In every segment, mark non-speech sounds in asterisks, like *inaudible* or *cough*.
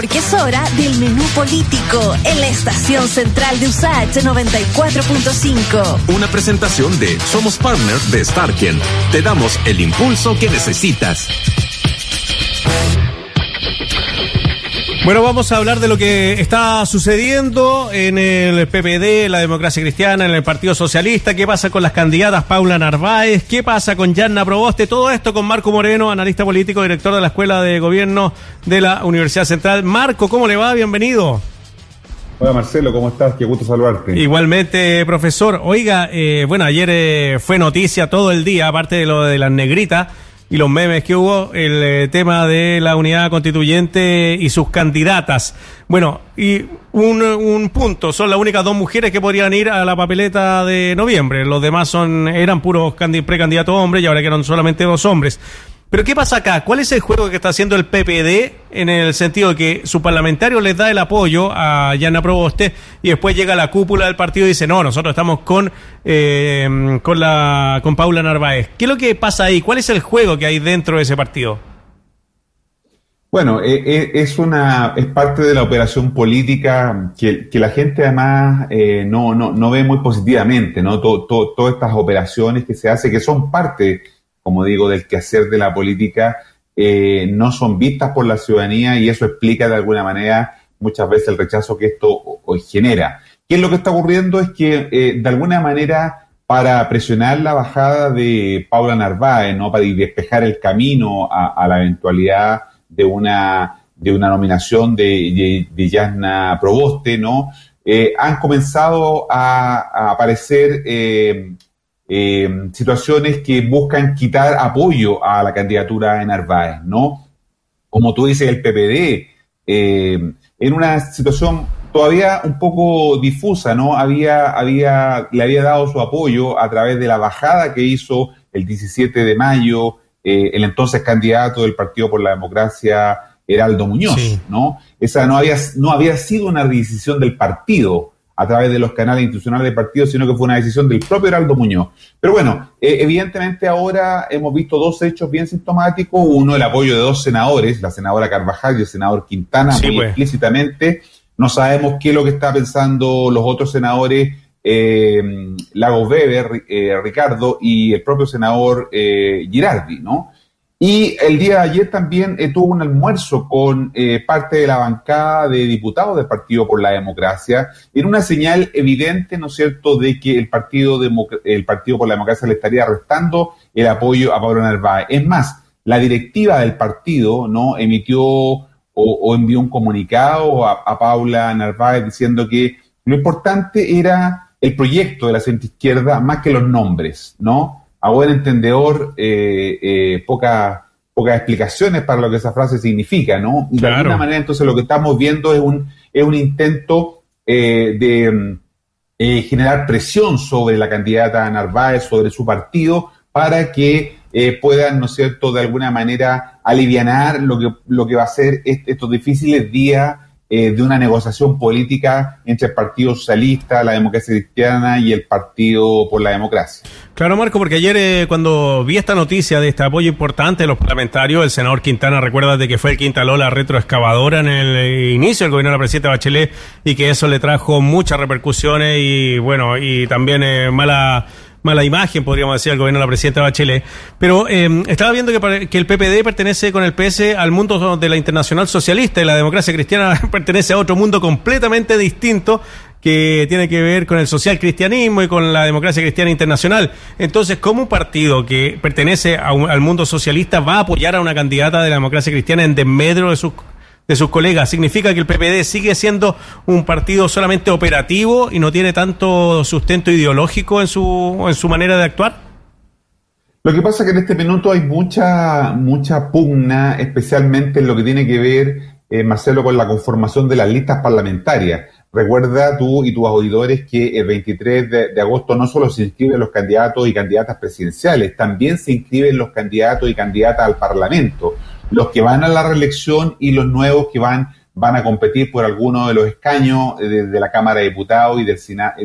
porque es hora del menú político en la estación central de USAH 94.5. Una presentación de Somos Partners de Starken. Te damos el impulso que necesitas. Bueno, vamos a hablar de lo que está sucediendo en el PPD, la democracia cristiana, en el Partido Socialista, qué pasa con las candidatas Paula Narváez, qué pasa con Yanna Proboste, todo esto con Marco Moreno, analista político, director de la Escuela de Gobierno de la Universidad Central. Marco, ¿cómo le va? Bienvenido. Hola Marcelo, ¿cómo estás? Qué gusto saludarte. Igualmente, profesor. Oiga, eh, bueno, ayer eh, fue noticia todo el día, aparte de lo de las negritas y los memes que hubo, el eh, tema de la unidad constituyente y sus candidatas. Bueno, y un, un, punto, son las únicas dos mujeres que podrían ir a la papeleta de noviembre. Los demás son eran puros precandidatos hombres y ahora quedan solamente dos hombres. Pero ¿qué pasa acá? ¿Cuál es el juego que está haciendo el PPD en el sentido de que su parlamentario les da el apoyo a Yana Proboste y después llega la cúpula del partido y dice, no, nosotros estamos con, eh, con, la, con Paula Narváez? ¿Qué es lo que pasa ahí? ¿Cuál es el juego que hay dentro de ese partido? Bueno, eh, eh, es una es parte de la operación política que, la gente además no, no, no, ve muy positivamente, ¿no? todas estas operaciones que se hacen, que son parte como digo, del quehacer de la política, eh, no son vistas por la ciudadanía y eso explica de alguna manera muchas veces el rechazo que esto genera. ¿Qué es lo que está ocurriendo? Es que eh, de alguna manera para presionar la bajada de Paula Narváez, ¿no? para despejar el camino a, la eventualidad de una, de una nominación de, de, Yasna Proboste, ¿no? Eh, han comenzado a, aparecer eh, situaciones que buscan quitar apoyo a la candidatura de Narváez, ¿no? Como tú dices, el PPD, eh, en una situación todavía un poco difusa, ¿no? Había, había, le había dado su apoyo a través de la bajada que hizo el 17 de mayo eh, el entonces candidato del Partido por la Democracia, Heraldo Muñoz, ¿no? Esa no había, no había sido una decisión del partido, a través de los canales institucionales del partido, sino que fue una decisión del propio Heraldo Muñoz. Pero bueno, eh, evidentemente ahora hemos visto dos hechos bien sintomáticos. Uno, el apoyo de dos senadores, la senadora Carvajal y el senador Quintana, muy pues. explícitamente. No sabemos qué es lo que está pensando los otros senadores, eh, Lagos Weber, eh, Ricardo y el propio senador eh, Girardi, ¿no? Y el día de ayer también eh, tuvo un almuerzo con eh, parte de la bancada de diputados del Partido por la Democracia, en una señal evidente, ¿no es cierto?, de que el Partido, el Partido por la Democracia le estaría restando el apoyo a Pablo Narváez. Es más, la directiva del partido, ¿no?, emitió o, envió un comunicado a, a, Paula Narváez diciendo que lo importante era el proyecto de la centro izquierda más que los nombres, ¿no? A buen entendedor, eh, eh, pocas explicaciones para lo que esa frase significa, ¿no? De alguna manera, entonces, lo que estamos viendo es un, es un intento eh, de eh, generar presión sobre la candidata Narváez, sobre su partido, para que puedan, ¿no es cierto?, de alguna manera aliviar lo que, lo que va a ser estos difíciles días eh, de una negociación política entre el Partido Socialista, la Democracia Cristiana y el Partido por la Democracia. Claro, Marco, porque ayer eh, cuando vi esta noticia de este apoyo importante de los parlamentarios, el senador Quintana recuerda de que fue el que instaló retroexcavadora en el eh, inicio del gobierno de la presidenta Bachelet y que eso le trajo muchas repercusiones y bueno, y también mala mala imagen, podríamos decir, al gobierno de la presidenta Bachelet. Pero eh, estaba viendo que, que, el PPD pertenece con el PS al mundo de la internacional socialista y la democracia cristiana *laughs* pertenece a otro mundo completamente distinto que tiene que ver con el social cristianismo y con la democracia cristiana internacional. Entonces, ¿cómo un partido que pertenece al mundo socialista va a apoyar a una candidata de la democracia cristiana en desmedro de sus de sus colegas. ¿Significa que el PPD sigue siendo un partido solamente operativo y no tiene tanto sustento ideológico en su, en su manera de actuar? Lo que pasa es que en este minuto hay mucha, mucha pugna, especialmente en lo que tiene que ver, eh, Marcelo, con la conformación de las listas parlamentarias. Recuerda tú y tus auditores que el 23 de, de, agosto no solo se inscriben los candidatos y candidatas presidenciales, también se inscriben los candidatos y candidatas al Parlamento los que van a la reelección y los nuevos que van van a competir por alguno de los escaños de, la Cámara de Diputados y del,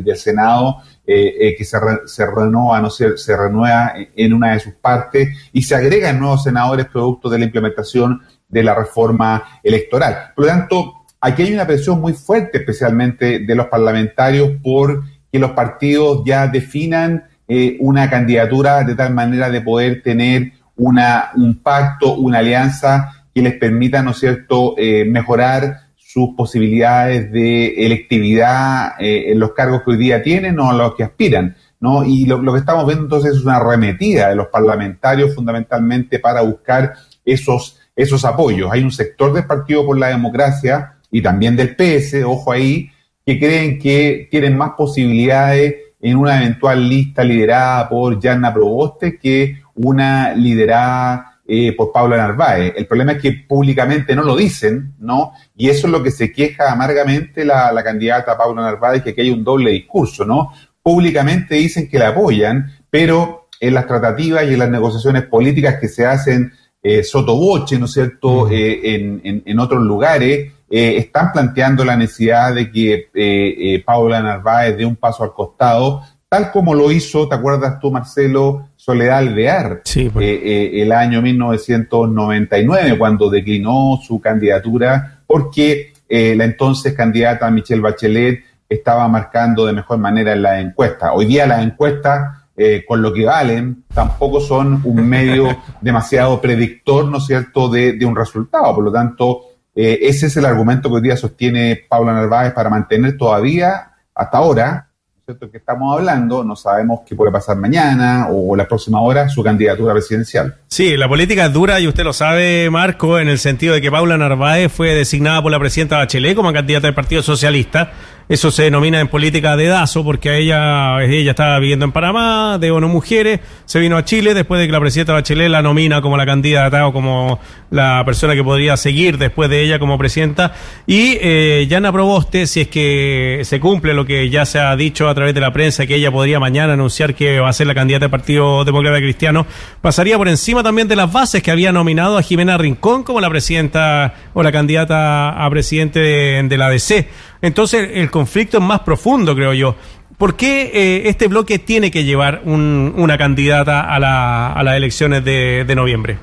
del Senado, que se, se renueva, no se, se renueva en una de sus partes y se agregan nuevos senadores producto de la implementación de la reforma electoral. Por lo tanto, aquí hay una presión muy fuerte, especialmente de los parlamentarios, por que los partidos ya definan eh, una candidatura de tal manera de poder tener una, un pacto, una alianza que les permita, ¿no es cierto?, eh, mejorar sus posibilidades de electividad eh, en los cargos que hoy día tienen o a los que aspiran. ¿no? Y lo, lo, que estamos viendo entonces es una arremetida de los parlamentarios fundamentalmente para buscar esos esos apoyos. Hay un sector del Partido por la Democracia y también del PS, ojo ahí, que creen que tienen más posibilidades en una eventual lista liderada por Yanna Proboste que una liderada eh, por Paula Narváez. El problema es que públicamente no lo dicen, ¿no? Y eso es lo que se queja amargamente la, la candidata Paula Narváez, que aquí hay un doble discurso, ¿no? Públicamente dicen que la apoyan, pero en las tratativas y en las negociaciones políticas que se hacen eh, sotoboche, ¿no es cierto?, eh, en, en, otros lugares, eh, están planteando la necesidad de que eh, Paula Narváez dé un paso al costado, tal como lo hizo, ¿te acuerdas tú, Marcelo, Soledad Alvear, sí, pues. el año 1999, cuando declinó su candidatura, porque la entonces candidata Michelle Bachelet estaba marcando de mejor manera en la encuesta. Hoy día las encuestas eh, con lo que valen, tampoco son un medio *laughs* demasiado predictor, ¿no es cierto?, de, un resultado. Por lo tanto, eh, ese es el argumento que hoy día sostiene Paula Narváez para mantener todavía, hasta ahora, que estamos hablando, no sabemos qué puede pasar mañana o, la próxima hora, su candidatura presidencial. Sí, la política es dura y usted lo sabe, Marco, en el sentido de que Paula Narváez fue designada por la presidenta Bachelet como candidata del Partido Socialista eso se denomina en política dedazo porque a ella, ella estaba viviendo en Panamá, de ONU Mujeres, se vino a Chile después de que la presidenta Bachelet la nomina como la candidata o como la persona que podría seguir después de ella como presidenta. Y eh, Yana Proboste, si es que se cumple lo que ya se ha dicho a través de la prensa, que ella podría mañana anunciar que va a ser la candidata del Partido Demócrata Cristiano, pasaría por encima también de las bases que había nominado a Jimena Rincón como la presidenta o la candidata a presidente de, la DC. Entonces el conflicto es más profundo, creo yo. ¿Por qué eh, este bloque tiene que llevar una candidata a, las elecciones de, noviembre?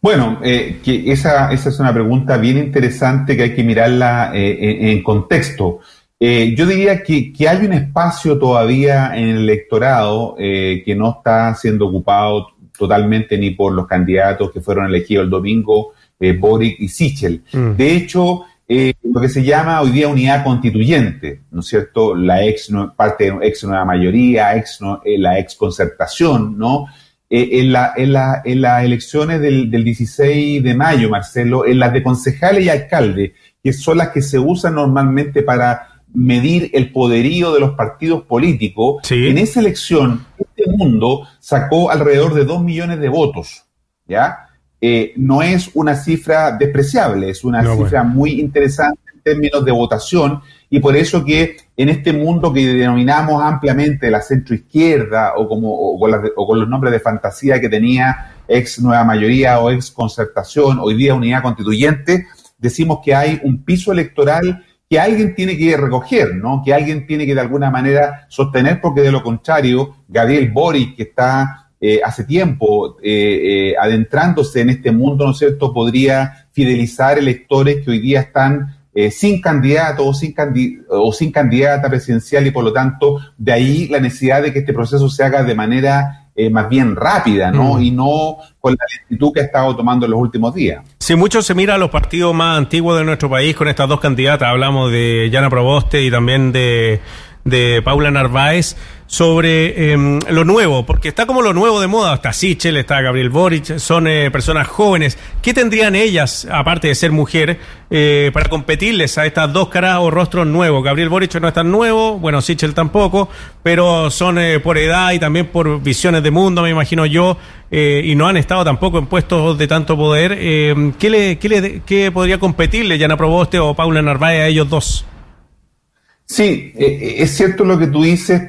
Bueno, eh, que esa, esa es una pregunta bien interesante que hay que mirarla eh, en, contexto. Yo diría que, que, hay un espacio todavía en el electorado que no está siendo ocupado totalmente ni por los candidatos que fueron elegidos el domingo, Boric y Sichel. Mm. De hecho, eh, lo que se llama hoy día unidad constituyente, ¿no es cierto? La ex parte de ex nueva mayoría, ex eh, la ex concertación, ¿no? Eh, en, la, en, la, en, las elecciones del, del, 16 de mayo, Marcelo, en las de concejales y alcaldes, que son las que se usan normalmente para medir el poderío de los partidos políticos, en esa elección, este mundo sacó alrededor de dos millones de votos, ¿ya? Eh, no es una cifra despreciable, es una cifra muy interesante en términos de votación y por eso que en este mundo que denominamos ampliamente la centroizquierda o, como, o con, los nombres de fantasía que tenía ex nueva mayoría o ex concertación, hoy día unidad constituyente, decimos que hay un piso electoral que alguien tiene que recoger, ¿no? Que alguien tiene que de alguna manera sostener, porque de lo contrario, Gabriel Boric, que está eh, hace tiempo eh, eh, adentrándose en este mundo, ¿no es cierto?, podría fidelizar electores que hoy día están sin candidato o sin, o sin candidata presidencial y por lo tanto de ahí la necesidad de que este proceso se haga de manera más bien rápida, ¿no? Mm. Y no con la lentitud que ha estado tomando en los últimos días. Si mucho se mira a los partidos más antiguos de nuestro país con estas dos candidatas, hablamos de Yana Proboste y también de de Paula Narváez sobre em, lo nuevo, porque está como lo nuevo de moda, está Sichel, está Gabriel Boric, son eh, personas jóvenes. ¿Qué tendrían ellas, aparte de ser mujer, eh, para competirles a estas dos caras o rostros nuevos? Gabriel Boric no es tan nuevo, bueno, Sichel tampoco, pero son eh, por edad y también por visiones de mundo, me imagino yo, y no han estado tampoco en puestos de tanto poder. Em, ¿qué, le, qué, le, ¿Qué podría competirle Yana Proboste o Paula Narváez a ellos dos? Sí, eh, eh, es cierto lo que tú dices.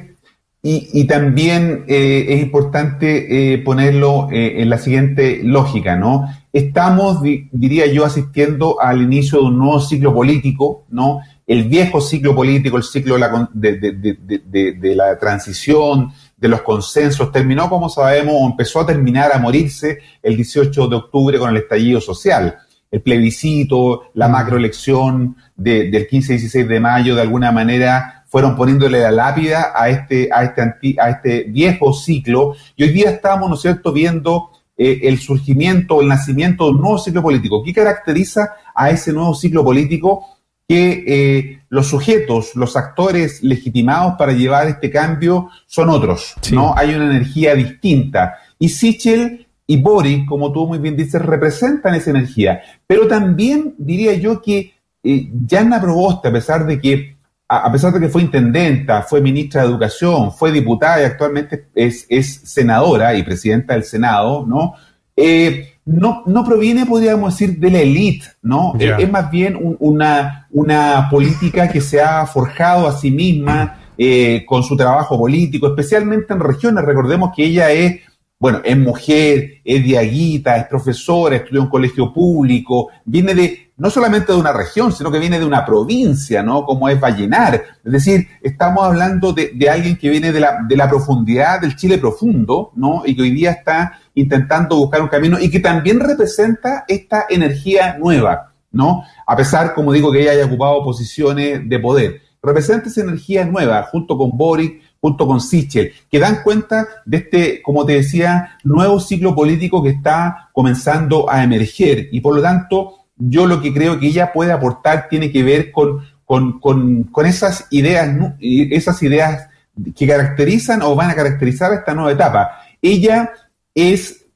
Y, también eh, es importante eh, ponerlo eh, en la siguiente lógica, ¿no? Estamos, diría yo, asistiendo al inicio de un nuevo ciclo político, ¿no? El viejo ciclo político, el ciclo de la, de, la transición, de los consensos, terminó, como sabemos, o empezó a terminar a morirse el 18 de octubre con el estallido social. El plebiscito, la macroelección del 15-16 de mayo, de alguna manera fueron poniéndole la lápida a este, a este, a este viejo ciclo. Y hoy día estamos, ¿no es cierto?, viendo eh, el surgimiento, el nacimiento de un nuevo ciclo político. ¿Qué caracteriza a ese nuevo ciclo político? Que eh, los sujetos, los actores legitimados para llevar este cambio son otros, ¿no? Hay una energía distinta. Y Sichel y Boris, como tú muy bien dices, representan esa energía. Pero también diría yo que eh, Jana Proboste, a pesar de que a, pesar de que fue intendenta, fue ministra de Educación, fue diputada y actualmente es, senadora y presidenta del Senado, ¿no? Eh, no, no proviene, podríamos decir, de la élite, ¿no? Es, más bien una, una política que se ha forjado a sí misma eh, con su trabajo político, especialmente en regiones. Recordemos que ella es bueno, es mujer, es diaguita, es profesora, estudió en un colegio público, viene de, no solamente de una región, sino que viene de una provincia, ¿no? Como es Vallenar. Es decir, estamos hablando de, alguien que viene de la, de la profundidad del Chile profundo, ¿no? Y que hoy día está intentando buscar un camino y que también representa esta energía nueva, ¿no? A pesar, como digo, que ella haya ocupado posiciones de poder. Representa esa energía nueva, junto con Boric, junto con Sichel, que dan cuenta de este, como te decía, nuevo ciclo político que está comenzando a emerger. Y por lo tanto, yo lo que creo que ella puede aportar tiene que ver con, con, esas ideas, esas ideas que caracterizan o van a caracterizar esta nueva etapa. Ella es,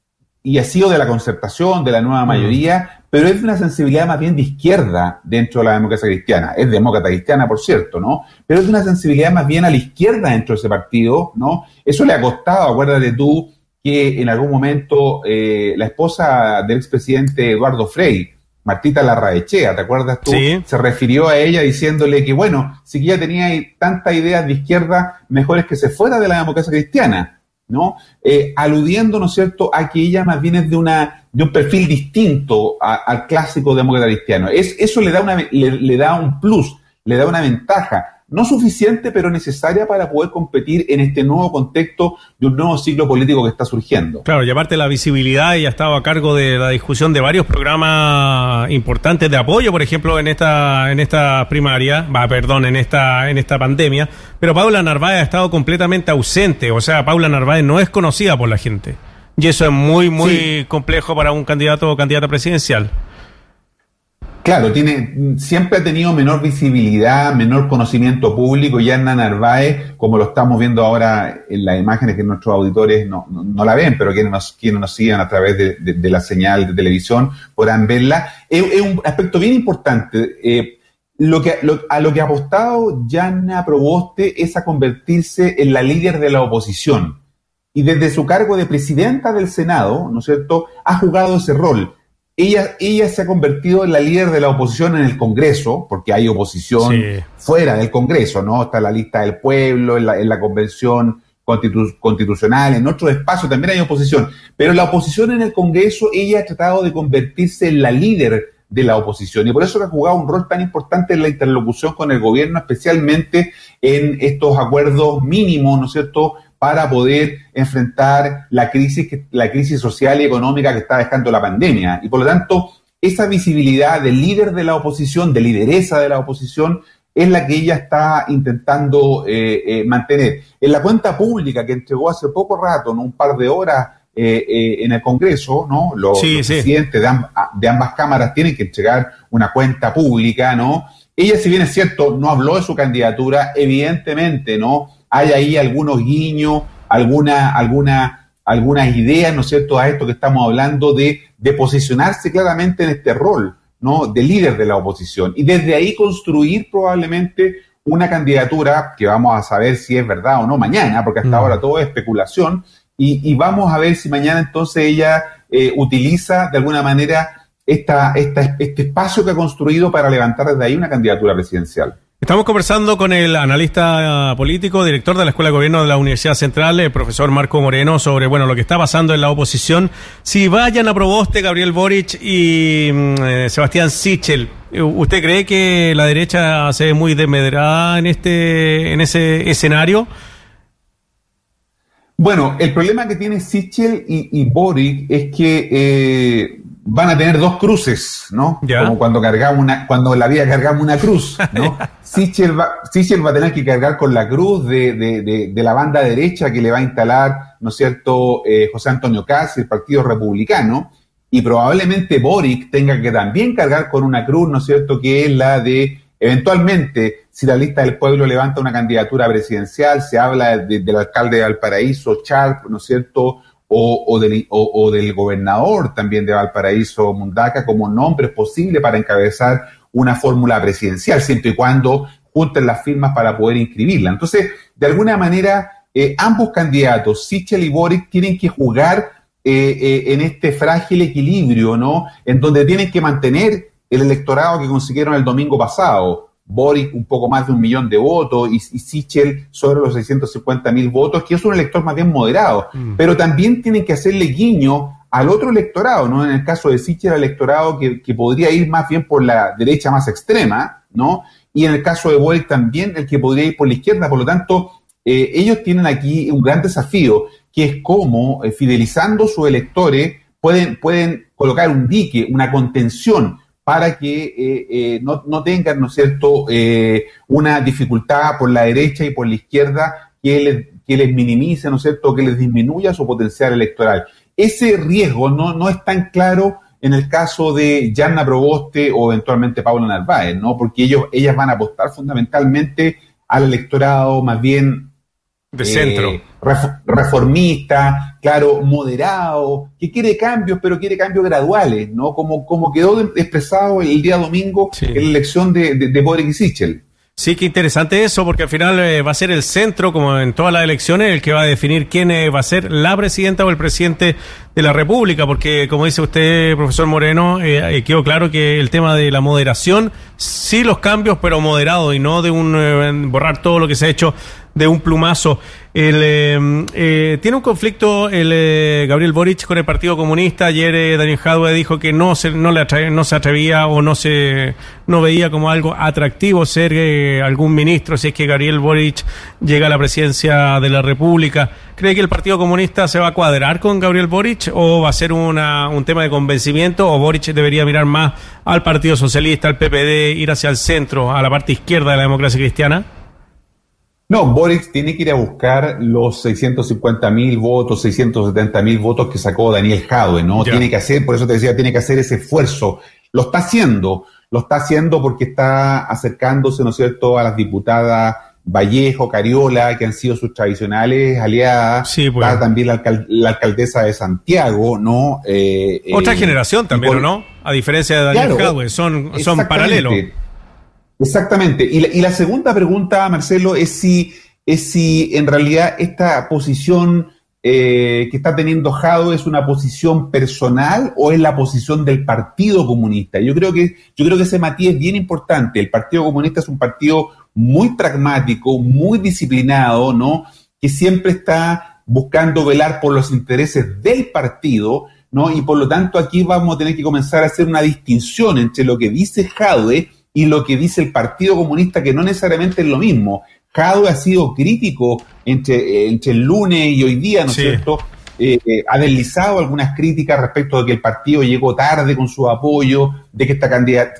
y ha sido de la concertación, de la nueva mm. mayoría, pero es una sensibilidad más bien de izquierda dentro de la democracia cristiana. Es demócrata cristiana, por cierto, ¿no? Pero es una sensibilidad más bien a la izquierda dentro de ese partido, ¿no? Eso le ha costado, acuérdate tú, que en algún momento eh, la esposa del expresidente Eduardo Frei, Martita Larraechea, ¿te acuerdas tú? Se refirió a ella diciéndole que, bueno, si ella tenía tantas ideas de izquierda, mejor es que se fuera de la democracia cristiana. ¿No? Eh, aludiendo, ¿no es cierto?, a que ella más bien es de, una, de un perfil distinto al clásico demócrata cristiano. Es, eso le da, una, le da un plus, le da una ventaja no suficiente, pero necesaria para poder competir en este nuevo contexto de un nuevo ciclo político que está surgiendo. Claro, llevarte la visibilidad y ha estado a cargo de la discusión de varios programas importantes de apoyo, por ejemplo, en esta, en esta primaria, perdón, en esta, en esta pandemia, pero Paula Narváez ha estado completamente ausente, o sea, Paula Narváez no es conocida por la gente. Y eso es muy, muy complejo para un candidato o candidata presidencial. Claro, tiene, siempre ha tenido menor visibilidad, menor conocimiento público y Ana Narváez, como lo estamos viendo ahora en las imágenes que nuestros auditores no, no, la ven, pero quienes nos, quienes nos siguen a través de, la señal de televisión podrán verla, es, un aspecto bien importante. Eh, lo que, a lo que ha apostado Yana Proboste es a convertirse en la líder de la oposición. Y desde su cargo de presidenta del Senado, ¿no es cierto?, ha jugado ese rol ella, ella se ha convertido en la líder de la oposición en el Congreso, porque hay oposición fuera del Congreso, ¿no? Está la lista del pueblo, en la, en la convención constitucional, en otros espacios también hay oposición. Pero la oposición en el Congreso, ella ha tratado de convertirse en la líder de la oposición. Y por eso ha jugado un rol tan importante en la interlocución con el gobierno, especialmente en estos acuerdos mínimos, ¿no es cierto?, para poder enfrentar la crisis, la crisis social y económica que está dejando la pandemia. Y por lo tanto, esa visibilidad del líder de la oposición, de lideresa de la oposición, es la que ella está intentando eh, eh, mantener. En la cuenta pública que entregó hace poco rato, en un par de horas eh, en el Congreso, ¿no? Los, presidentes de, ambas cámaras tienen que entregar una cuenta pública, ¿no? Ella, si bien es cierto, no habló de su candidatura, evidentemente, ¿no? Hay ahí algunos guiños, alguna, alguna, algunas ideas, ¿no es cierto?, a esto que estamos hablando de, de posicionarse claramente en este rol, ¿no?, de líder de la oposición. Y desde ahí construir probablemente una candidatura que vamos a saber si es verdad o no mañana, porque hasta mm. ahora todo es especulación, y, vamos a ver si mañana entonces ella eh, utiliza de alguna manera esta, esta, este espacio que ha construido para levantar desde ahí una candidatura presidencial. Estamos conversando con el analista político, director de la Escuela de Gobierno de la Universidad Central, el profesor Marco Moreno, sobre bueno lo que está pasando en la oposición. Si vayan a Proboste, Gabriel Boric y mm, eh, Sebastián Sichel, ¿usted cree que la derecha se ve muy desmedrada en este en ese escenario? Bueno, el problema que tiene Sichel y, Boric es que eh, van a tener dos cruces, ¿no? Como cuando cargamos una, cuando en la vida cargamos una cruz, *laughs* ¿no? Sichel, va, va a tener que cargar con la cruz de, de, de, la banda derecha que le va a instalar, ¿no es cierto?, eh, José Antonio Casi, el Partido Republicano, y probablemente Boric tenga que también cargar con una cruz, ¿no es cierto?, que es la de, eventualmente, si la lista del pueblo levanta una candidatura presidencial, se habla del alcalde de Valparaíso, Charp, ¿no es cierto?, o, del, o, del, gobernador también de Valparaíso, Mundaca, como nombre posible para encabezar una fórmula presidencial, siempre y cuando junten las firmas para poder inscribirla. Entonces, de alguna manera, eh, ambos candidatos, Sichel y Boric, tienen que jugar eh, eh, en este frágil equilibrio, ¿no? En donde tienen que mantener el electorado que consiguieron el domingo pasado, Boric un poco más de un millón de votos y, Sichel sobre los 650 mil votos, que es un elector más bien moderado. Mm. Pero también tienen que hacerle guiño al otro electorado, ¿no? En el caso de Sichel, el electorado que, podría ir más bien por la derecha más extrema, ¿no? Y en el caso de Boric también el que podría ir por la izquierda. Por lo tanto, eh, ellos tienen aquí un gran desafío, que es cómo, eh, fidelizando sus electores, pueden, pueden colocar un dique, una contención para que eh, eh, no, no, tengan, ¿no cierto?, eh, una dificultad por la derecha y por la izquierda que les, que les minimice, ¿no cierto?, que les disminuya su potencial electoral. Ese riesgo no, no es tan claro en el caso de Yanna Proboste o eventualmente Paula Narváez, ¿no? Porque ellos, ellas van a apostar fundamentalmente al electorado más bien de centro. Eh, reformista, claro, moderado, que quiere cambios, pero quiere cambios graduales, ¿no? Como, como quedó expresado el día domingo en la elección de, de, de Boric y Sichel. Sí, qué interesante eso, porque al final eh, va a ser el centro, como en todas las elecciones, el que va a definir quién eh, va a ser la presidenta o el presidente de la República, porque como dice usted, profesor Moreno, eh, quedó claro que el tema de la moderación, sí los cambios, pero moderados y no de un borrar todo lo que se ha hecho de un plumazo. El, em, eh, tiene un conflicto el eh, Gabriel Boric con el Partido Comunista. Ayer eh, Daniel Jadwe dijo que no se, no, le no se atrevía o no se no veía como algo atractivo ser algún ministro si es que Gabriel Boric llega a la presidencia de la República. ¿Cree que el Partido Comunista se va a cuadrar con Gabriel Boric o va a ser una, un tema de convencimiento o Boric debería mirar más al Partido Socialista, al PPD, ir hacia el centro, a la parte izquierda de la democracia cristiana? No, Boric tiene que ir a buscar los 650 mil votos, 670 mil votos que sacó Daniel Jadwe, ¿no? Tiene que hacer, por eso te decía, tiene que hacer ese esfuerzo. Lo está haciendo, lo está haciendo porque está acercándose, ¿no es cierto?, a las diputadas Vallejo, Cariola, que han sido sus tradicionales aliadas. Sí, pues. también la, alcaldesa de Santiago, ¿no? Eh, Otra eh, generación también, ¿no? A diferencia de Daniel Jadwe, son, son paralelos. Exactamente. Y la, segunda pregunta, Marcelo, es si, es si en realidad esta posición eh, que está teniendo Jado es una posición personal o es la posición del Partido Comunista. Yo creo que, yo creo que ese matiz es bien importante. El Partido Comunista es un partido muy pragmático, muy disciplinado, ¿no? Que siempre está buscando velar por los intereses del partido, ¿no? Y por lo tanto aquí vamos a tener que comenzar a hacer una distinción entre lo que dice Jadwe y lo que dice el Partido Comunista, que no necesariamente es lo mismo. Jadwe ha sido crítico entre, entre el lunes y hoy día, ¿no es cierto? Eh, eh, ha deslizado algunas críticas respecto de que el partido llegó tarde con su apoyo, de que, esta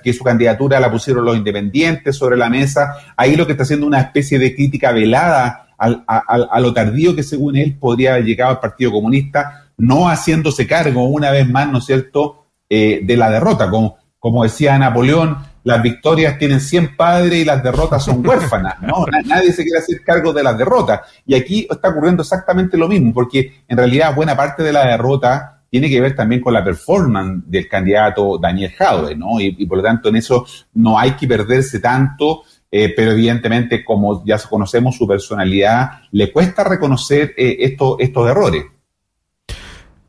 que su candidatura la pusieron los independientes sobre la mesa. Ahí lo que está haciendo una especie de crítica velada a, lo tardío que según él podría haber llegado al Partido Comunista, no haciéndose cargo una vez más, ¿no es cierto?, eh, de la derrota. Como, como decía Napoleón, las victorias tienen 100 padres y las derrotas son huérfanas, ¿no? Nadie se quiere hacer cargo de las derrotas. Y aquí está ocurriendo exactamente lo mismo, porque en realidad buena parte de la derrota tiene que ver también con la performance del candidato Daniel Jadwe, ¿no? Y, por lo tanto en eso no hay que perderse tanto, eh, pero evidentemente como ya conocemos su personalidad, le cuesta reconocer eh, estos, estos errores.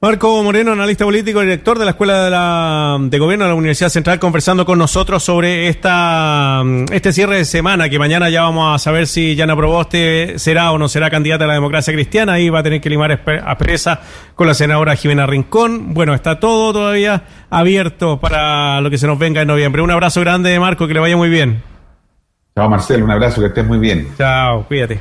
Marco Moreno, analista político, director de la Escuela de, la, de Gobierno de la Universidad Central, conversando con nosotros sobre esta este cierre de semana, que mañana ya vamos a saber si Yana Proboste será o no será candidata a la democracia cristiana, ahí va a tener que limar aspereza con la senadora Jimena Rincón. Bueno, está todo todavía abierto para lo que se nos venga en noviembre. Un abrazo grande, Marco, que le vaya muy bien. Chao, Marcelo, un abrazo, que estés muy bien. Chao, cuídate.